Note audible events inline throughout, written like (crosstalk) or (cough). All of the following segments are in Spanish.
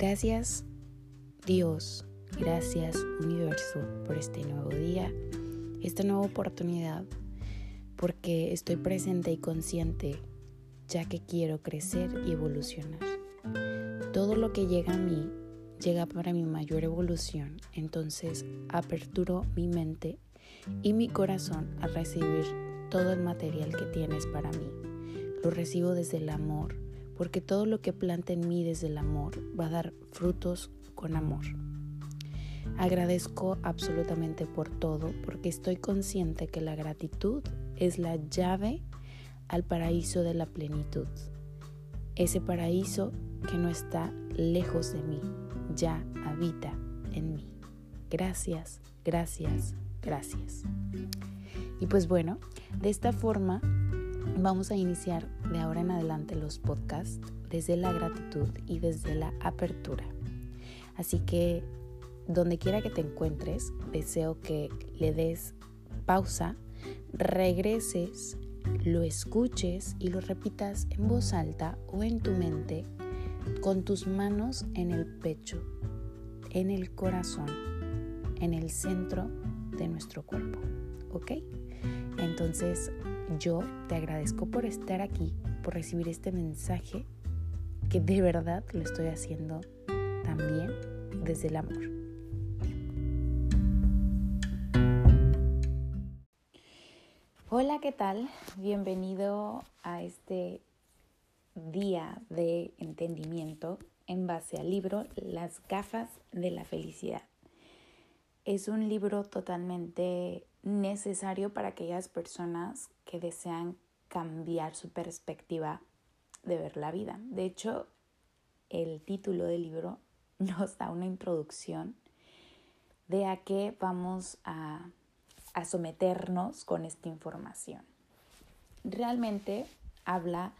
Gracias Dios, gracias universo por este nuevo día, esta nueva oportunidad, porque estoy presente y consciente ya que quiero crecer y evolucionar. Todo lo que llega a mí llega para mi mayor evolución, entonces aperturo mi mente y mi corazón a recibir todo el material que tienes para mí. Lo recibo desde el amor, porque todo lo que planta en mí desde el amor va a dar frutos con amor. Agradezco absolutamente por todo porque estoy consciente que la gratitud es la llave al paraíso de la plenitud. Ese paraíso que no está lejos de mí, ya habita en mí. Gracias, gracias, gracias. Y pues bueno, de esta forma vamos a iniciar de ahora en adelante los podcasts desde la gratitud y desde la apertura. Así que donde quiera que te encuentres, deseo que le des pausa, regreses, lo escuches y lo repitas en voz alta o en tu mente con tus manos en el pecho, en el corazón, en el centro de nuestro cuerpo. ¿Ok? Entonces yo te agradezco por estar aquí, por recibir este mensaje que de verdad lo estoy haciendo también desde el amor. Hola, ¿qué tal? Bienvenido a este día de entendimiento en base al libro Las gafas de la felicidad. Es un libro totalmente necesario para aquellas personas que desean cambiar su perspectiva de ver la vida. De hecho, el título del libro (laughs) nos da una introducción de a qué vamos a, someternos con esta información. Realmente habla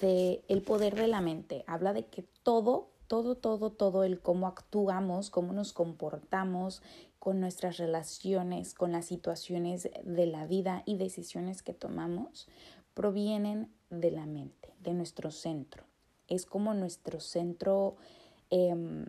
de el poder de la mente, habla de que todo, todo, todo, todo el cómo actuamos, cómo nos comportamos con nuestras relaciones, con las situaciones de la vida y decisiones que tomamos, provienen de la mente, de nuestro centro. Es como nuestro centro Em,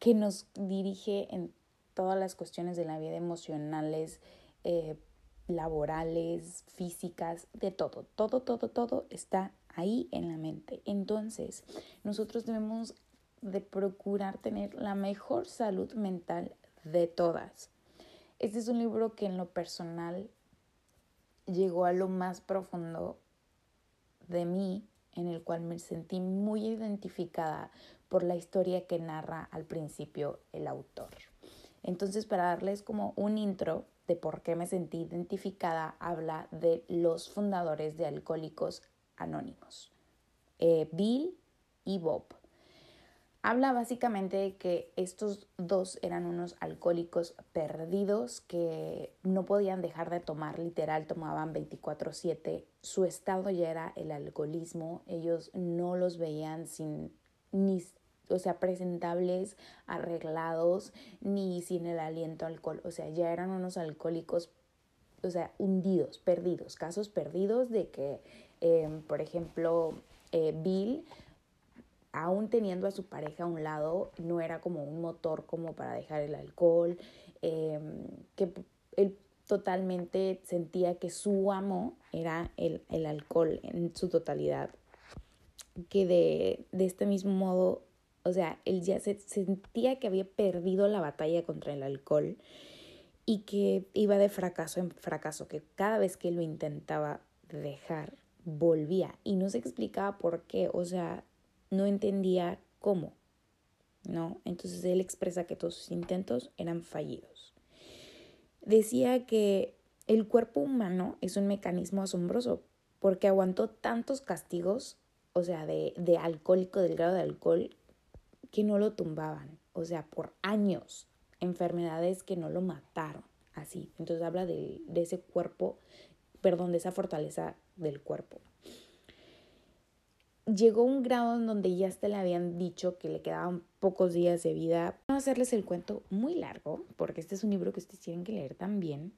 que nos dirige en todas las cuestiones de la vida emocionales, eh, laborales, físicas, de todo, todo, todo, todo está ahí en la mente. Entonces, nosotros debemos de procurar tener la mejor salud mental de todas. Este es un libro que en lo personal llegó a lo más profundo de mí en el cual me sentí muy identificada por la historia que narra al principio el autor. Entonces, para darles como un intro de por qué me sentí identificada, habla de los fundadores de Alcohólicos Anónimos, eh, Bill y Bob. Habla básicamente de que estos dos eran unos alcohólicos perdidos que no podían dejar de tomar, literal, tomaban 24/7. Su estado ya era el alcoholismo, ellos no los veían sin ni, o sea, presentables, arreglados, ni sin el aliento alcohol, o sea, ya eran unos alcohólicos, o sea, hundidos, perdidos, casos perdidos de que, eh, por ejemplo, eh, Bill aún teniendo a su pareja a un lado, no era como un motor como para dejar el alcohol, em, que él totalmente sentía que su amo era el, el alcohol en su totalidad, que de, de, este mismo modo, o sea, él ya se sentía que había perdido la batalla contra el alcohol y que iba de fracaso en fracaso, que cada vez que lo intentaba dejar, volvía. Y no se explicaba por qué, o sea, no entendía cómo, ¿no? Entonces él expresa que todos sus intentos eran fallidos. Decía que el cuerpo humano es un mecanismo asombroso porque aguantó tantos castigos, o sea, de, de alcohólico, del grado de alcohol, que no lo tumbaban, o sea, por años, enfermedades que no lo mataron, así. Entonces habla de, de ese cuerpo, perdón, de esa fortaleza del cuerpo llegó un grado en donde ya hasta le habían dicho que le quedaban pocos días de vida. No hacerles el cuento muy largo, porque este es un libro que ustedes tienen que leer también.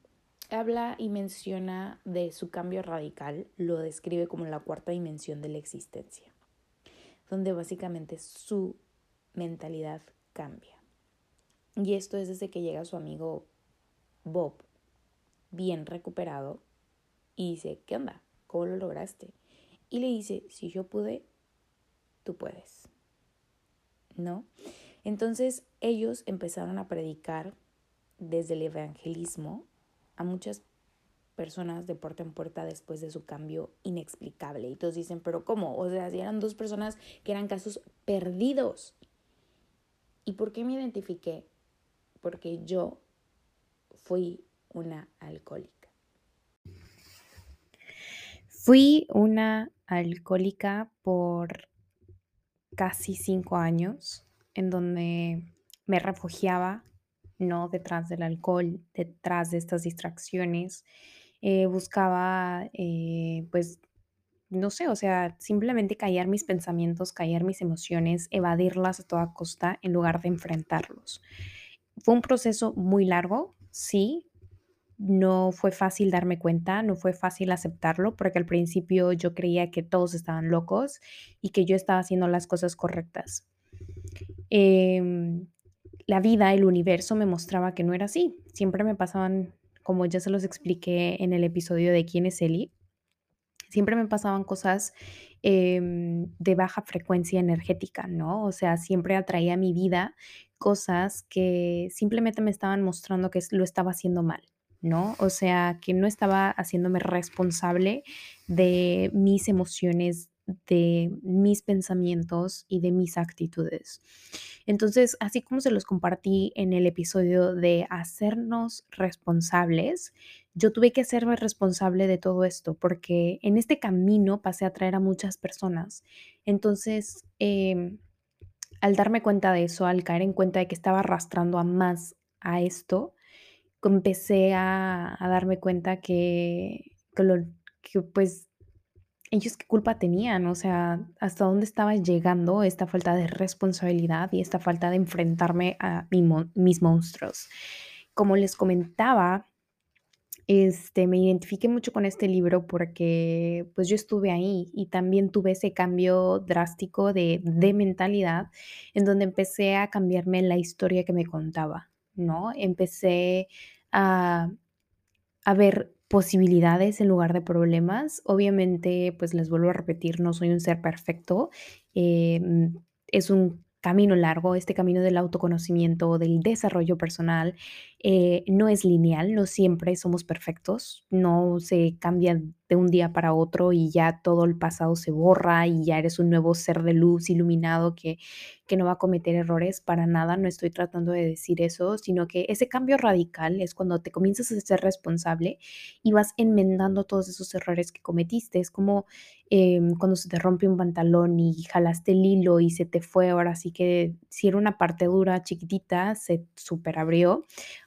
Habla y menciona de su cambio radical, lo describe como la cuarta dimensión de la existencia, donde básicamente su mentalidad cambia. Y esto es desde que llega su amigo Bob, bien recuperado, y dice, ¿qué onda? ¿Cómo lo lograste? Y le dice, si yo pude, tú puedes. ¿No? Entonces ellos empezaron a predicar desde el evangelismo a muchas personas de puerta en puerta después de su cambio inexplicable. Y todos dicen, pero ¿cómo? O sea, si eran dos personas que eran casos perdidos. ¿Y por qué me identifiqué? Porque yo fui una alcohólica. Fui una alcohólica por casi cinco años en donde me refugiaba, ¿no? Detrás del alcohol, detrás de estas distracciones. Eh, buscaba, eh, pues, no sé, o sea, simplemente callar mis pensamientos, callar mis emociones, evadirlas a toda costa en lugar de enfrentarlos. Fue un proceso muy largo, sí. No fue fácil darme cuenta, no fue fácil aceptarlo, porque al principio yo creía que todos estaban locos y que yo estaba haciendo las cosas correctas. Em, la vida, el universo me mostraba que no era así. Siempre me pasaban, como ya se los expliqué en el episodio de quién es Eli, siempre me pasaban cosas em, de baja frecuencia energética, ¿no? O sea, siempre atraía a mi vida cosas que simplemente me estaban mostrando que lo estaba haciendo mal. ¿No? O sea, que no estaba haciéndome responsable de mis emociones, de mis pensamientos y de mis actitudes. Entonces, así como se los compartí en el episodio de hacernos responsables, yo tuve que hacerme responsable de todo esto porque en este camino pasé a traer a muchas personas. Entonces, em, al darme cuenta de eso, al caer en cuenta de que estaba arrastrando a más a esto, empecé a, darme cuenta que, pues ellos qué culpa tenían, o sea, hasta dónde estaba llegando esta falta de responsabilidad y esta falta de enfrentarme a mis monstruos. Como les comentaba, este, me identifiqué mucho con este libro porque pues yo estuve ahí y también tuve ese cambio drástico de, de mentalidad en donde empecé a cambiarme la historia que me contaba, ¿no? Empecé a, ver posibilidades en lugar de problemas. Obviamente, pues les vuelvo a repetir, no soy un ser perfecto. Em, es un camino largo, este camino del autoconocimiento, del desarrollo personal, eh, no es lineal, no siempre somos perfectos, no se cambia de un día para otro y ya todo el pasado se borra y ya eres un nuevo ser de luz iluminado que, que no va a cometer errores para nada, no estoy tratando de decir eso, sino que ese cambio radical es cuando te comienzas a ser responsable y vas enmendando todos esos errores que cometiste, es como Em, cuando se te rompe un pantalón y jalaste el hilo y se te fue, ahora sí que si era una parte dura, chiquitita, se super abrió.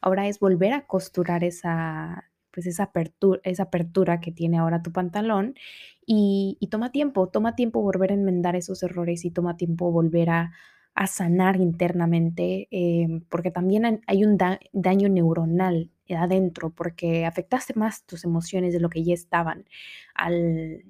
Ahora es volver a costurar esa, pues esa apertura, esa apertura que tiene ahora tu pantalón y, toma tiempo, toma tiempo volver a enmendar esos errores y toma tiempo volver a, sanar internamente, em, porque también hay un daño neuronal adentro, porque afectaste más tus emociones de lo que ya estaban al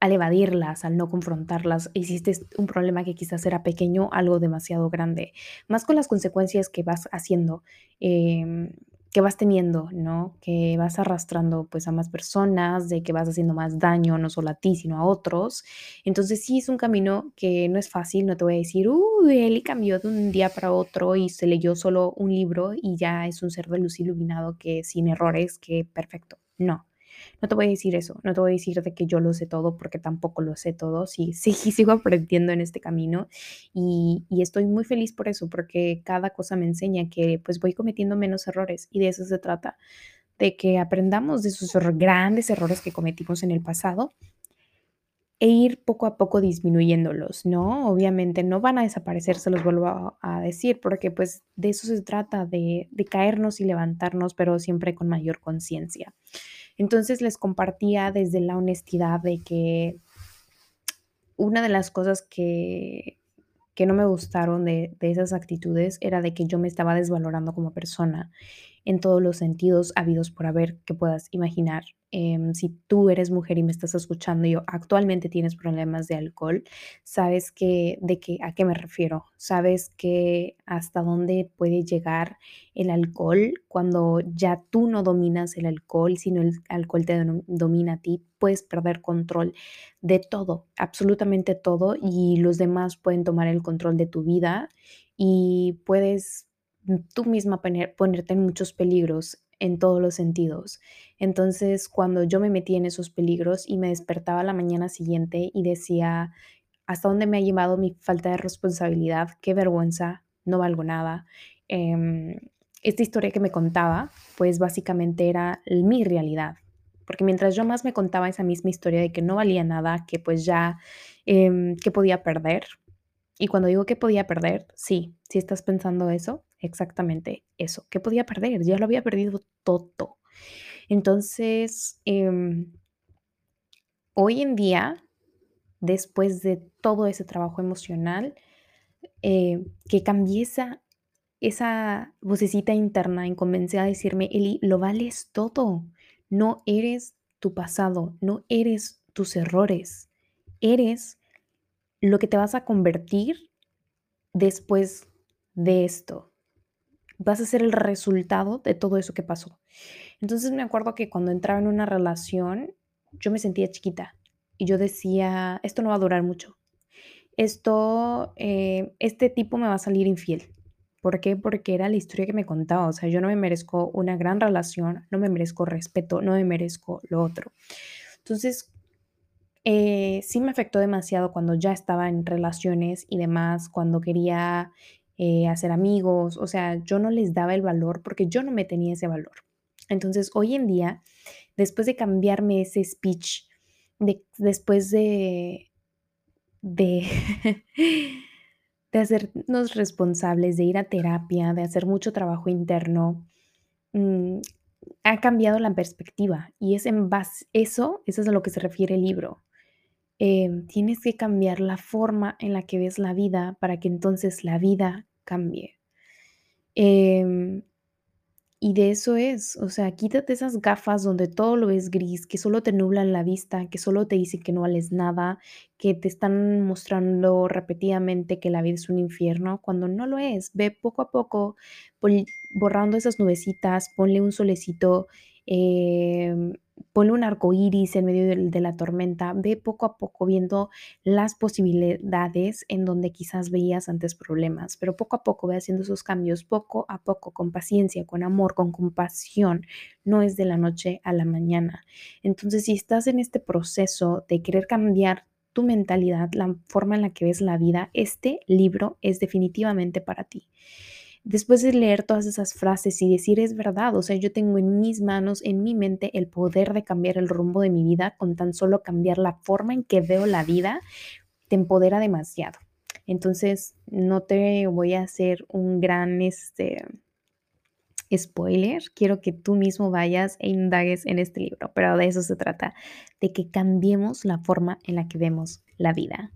al evadirlas, al no confrontarlas, hiciste un problema que quizás era pequeño, algo demasiado grande, más con las consecuencias que vas haciendo, em, que vas teniendo, ¿no? Que vas arrastrando pues a más personas, de que vas haciendo más daño, no solo a ti, sino a otros. Entonces sí es un camino que no es fácil, no te voy a decir, uy, él cambió de un día para otro y se leyó solo un libro y ya es un ser de luz iluminado que sin errores, que perfecto. No, no te voy a decir eso, no te voy a decir de que yo lo sé todo porque tampoco lo sé todo, sí, sí, (laughs) sigo aprendiendo en este camino y, y estoy muy feliz por eso, porque cada cosa me enseña que pues voy cometiendo menos errores y de eso se trata, de que aprendamos de esos grandes errores que cometimos en el pasado e ir poco a poco disminuyéndolos, ¿no? Obviamente no van a desaparecer, se los vuelvo a, decir, porque pues de eso se trata, de, de caernos y levantarnos, pero siempre con mayor conciencia. Entonces les compartía desde la honestidad de que una de las cosas que, que no me gustaron de, esas actitudes era de que yo me estaba desvalorando como persona. En todos los sentidos habidos por haber que puedas imaginar. Em, si tú eres mujer y me estás escuchando y actualmente tienes problemas de alcohol, sabes que de qué a qué me refiero. Sabes que hasta dónde puede llegar el alcohol cuando ya tú no dominas el alcohol, sino el alcohol te domina a ti, puedes perder control de todo, absolutamente todo y los demás pueden tomar el control de tu vida y puedes tú misma ponerte en muchos peligros en todos los sentidos. Entonces, cuando yo me metí en esos peligros y me despertaba la mañana siguiente y decía, ¿hasta dónde me ha llevado mi falta de responsabilidad? Qué vergüenza, no valgo nada. Em, esta historia que me contaba, pues básicamente era mi realidad. Porque mientras yo más me contaba esa misma historia de que no valía nada, que pues ya, eh, que podía perder. Y cuando digo que podía perder, sí, si estás pensando eso, exactamente eso. ¿Qué podía perder? Ya lo había perdido todo. Entonces, em, hoy en día, después de todo ese trabajo emocional, eh, que cambié esa, esa vocecita interna en convencer a decirme, Eli, lo vales todo. No eres tu pasado, no eres tus errores, eres lo que te vas a convertir después de esto vas a ser el resultado de todo eso que pasó. Entonces me acuerdo que cuando entraba en una relación, yo me sentía chiquita y yo decía, esto no va a durar mucho. Esto, eh, este tipo me va a salir infiel. ¿Por qué? Porque era la historia que me contaba. O sea, yo no me merezco una gran relación, no me merezco respeto, no me merezco lo otro. Entonces, eh, sí me afectó demasiado cuando ya estaba en relaciones y demás, cuando quería eh, hacer amigos, o sea, yo no les daba el valor porque yo no me tenía ese valor. Entonces, hoy en día, después de cambiarme ese speech, de, después de, (laughs) de, hacernos responsables, de ir a terapia, de hacer mucho trabajo interno, mm, ha cambiado la perspectiva y es en base, eso, eso es a lo que se refiere el libro. Em, tienes que cambiar la forma en la que ves la vida para que entonces la vida cambie. Em, y de eso es, o sea, quítate esas gafas donde todo lo es gris, que solo te nublan la vista, que solo te dicen que no vales nada, que te están mostrando repetidamente que la vida es un infierno, cuando no lo es. Ve poco a poco borrando esas nubecitas, ponle un solecito. Eh, ponle un arco iris en medio de, la tormenta, ve poco a poco viendo las posibilidades en donde quizás veías antes problemas, pero poco a poco ve haciendo esos cambios, poco a poco, con paciencia, con amor, con compasión, no es de la noche a la mañana. Entonces, si estás en este proceso de querer cambiar tu mentalidad, la forma en la que ves la vida, este libro es definitivamente para ti después de leer todas esas frases y decir es verdad, o sea, yo tengo en mis manos, en mi mente, el poder de cambiar el rumbo de mi vida con tan solo cambiar la forma en que veo la vida, te empodera demasiado. Entonces, no te voy a hacer un gran este, spoiler, quiero que tú mismo vayas e indagues en este libro, pero de eso se trata, de que cambiemos la forma en la que vemos la vida.